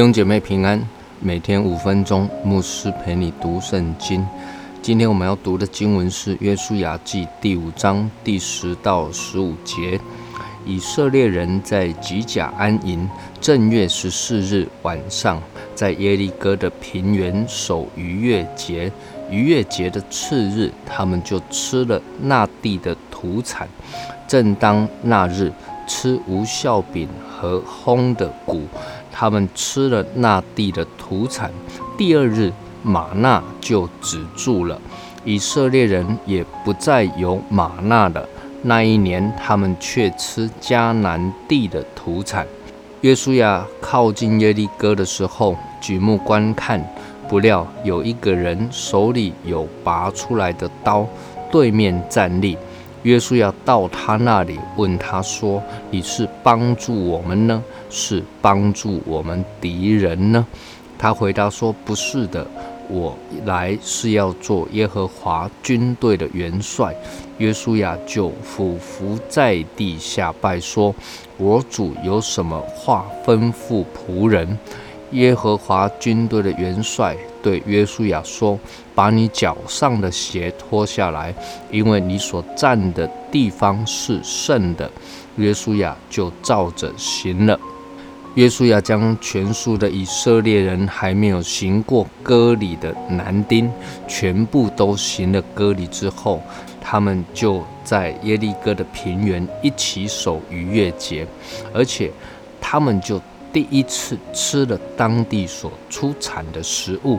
兄姐妹平安，每天五分钟，牧师陪你读圣经。今天我们要读的经文是《约书亚记》第五章第十到十五节。以色列人在吉甲安营，正月十四日晚上，在耶利哥的平原守逾越节。逾越节的次日，他们就吃了那地的土产。正当那日，吃无酵饼和烘的谷。他们吃了那地的土产。第二日，玛纳就止住了。以色列人也不再有玛纳了。那一年，他们却吃迦南地的土产。约书亚靠近耶利哥的时候，举目观看，不料有一个人手里有拔出来的刀，对面站立。约书亚到他那里，问他说：“你是帮助我们呢，是帮助我们敌人呢？”他回答说：“不是的。”我来是要做耶和华军队的元帅，约书亚就俯伏在地下拜说：“我主有什么话吩咐仆人？”耶和华军队的元帅对约书亚说：“把你脚上的鞋脱下来，因为你所站的地方是圣的。”约书亚就照着行了。约书亚将全数的以色列人还没有行过割礼的男丁，全部都行了割礼之后，他们就在耶利哥的平原一起守逾越节，而且他们就。第一次吃了当地所出产的食物，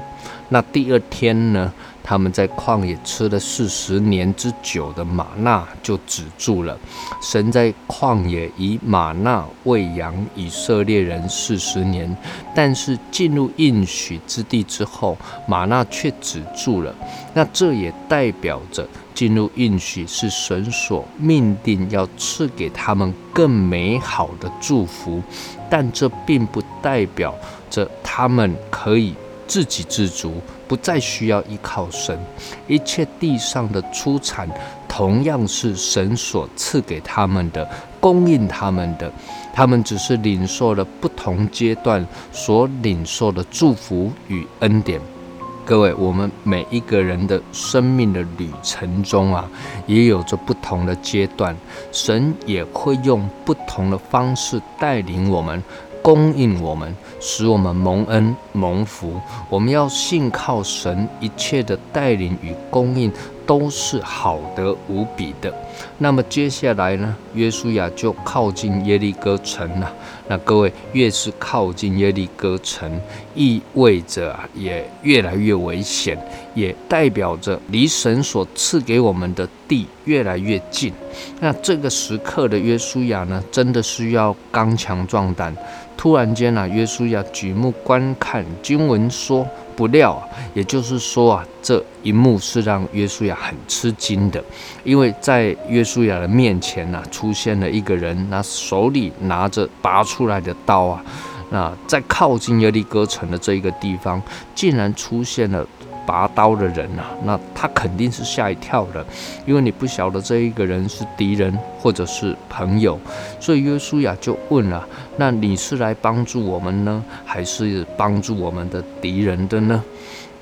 那第二天呢？他们在旷野吃了四十年之久的玛纳就止住了。神在旷野以玛纳喂养以色列人四十年，但是进入应许之地之后，玛纳却止住了。那这也代表着。进入应许是神所命定要赐给他们更美好的祝福，但这并不代表着他们可以自给自足，不再需要依靠神。一切地上的出产同样是神所赐给他们的，供应他们的，他们只是领受了不同阶段所领受的祝福与恩典。各位，我们每一个人的生命的旅程中啊，也有着不同的阶段，神也会用不同的方式带领我们。供应我们，使我们蒙恩蒙福。我们要信靠神，一切的带领与供应都是好的无比的。那么接下来呢？约书亚就靠近耶利哥城了。那各位，越是靠近耶利哥城，意味着啊，也越来越危险，也代表着离神所赐给我们的地越来越近。那这个时刻的约书亚呢，真的是要刚强壮胆。突然间啊，约书亚举目观看，经文说不料啊，也就是说啊，这一幕是让约书亚很吃惊的，因为在约书亚的面前呢，出现了一个人，那手里拿着拔出来的刀啊，那在靠近耶利哥城的这一个地方，竟然出现了。拔刀的人呐，那他肯定是吓一跳的，因为你不晓得这一个人是敌人或者是朋友，所以约书亚就问了：那你是来帮助我们呢，还是帮助我们的敌人的呢？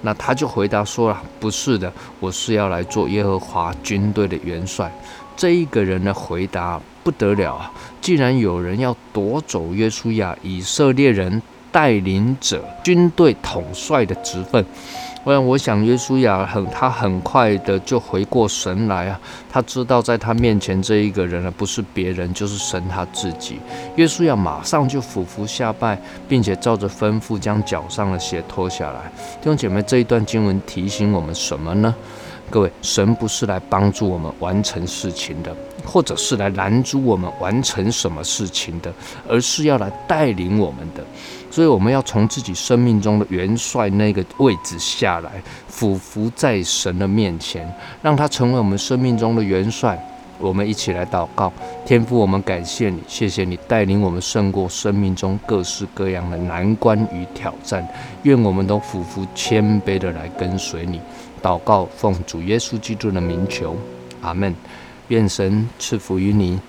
那他就回答说了：不是的，我是要来做耶和华军队的元帅。这一个人的回答不得了啊！既然有人要夺走约书亚以色列人带领者军队统帅的职分。不然，我想约书亚很，他很快的就回过神来啊。他知道在他面前这一个人呢，不是别人，就是神他自己。约书亚马上就俯伏下拜，并且照着吩咐将脚上的鞋脱下来。弟兄姐妹，这一段经文提醒我们什么呢？各位，神不是来帮助我们完成事情的，或者是来拦阻我们完成什么事情的，而是要来带领我们的。所以，我们要从自己生命中的元帅那个位置下来，俯伏在神的面前，让他成为我们生命中的元帅。我们一起来祷告，天父，我们感谢你，谢谢你带领我们胜过生命中各式各样的难关与挑战。愿我们都俯伏谦卑的来跟随你。祷告，奉主耶稣基督的名求，阿门。愿神赐福于你。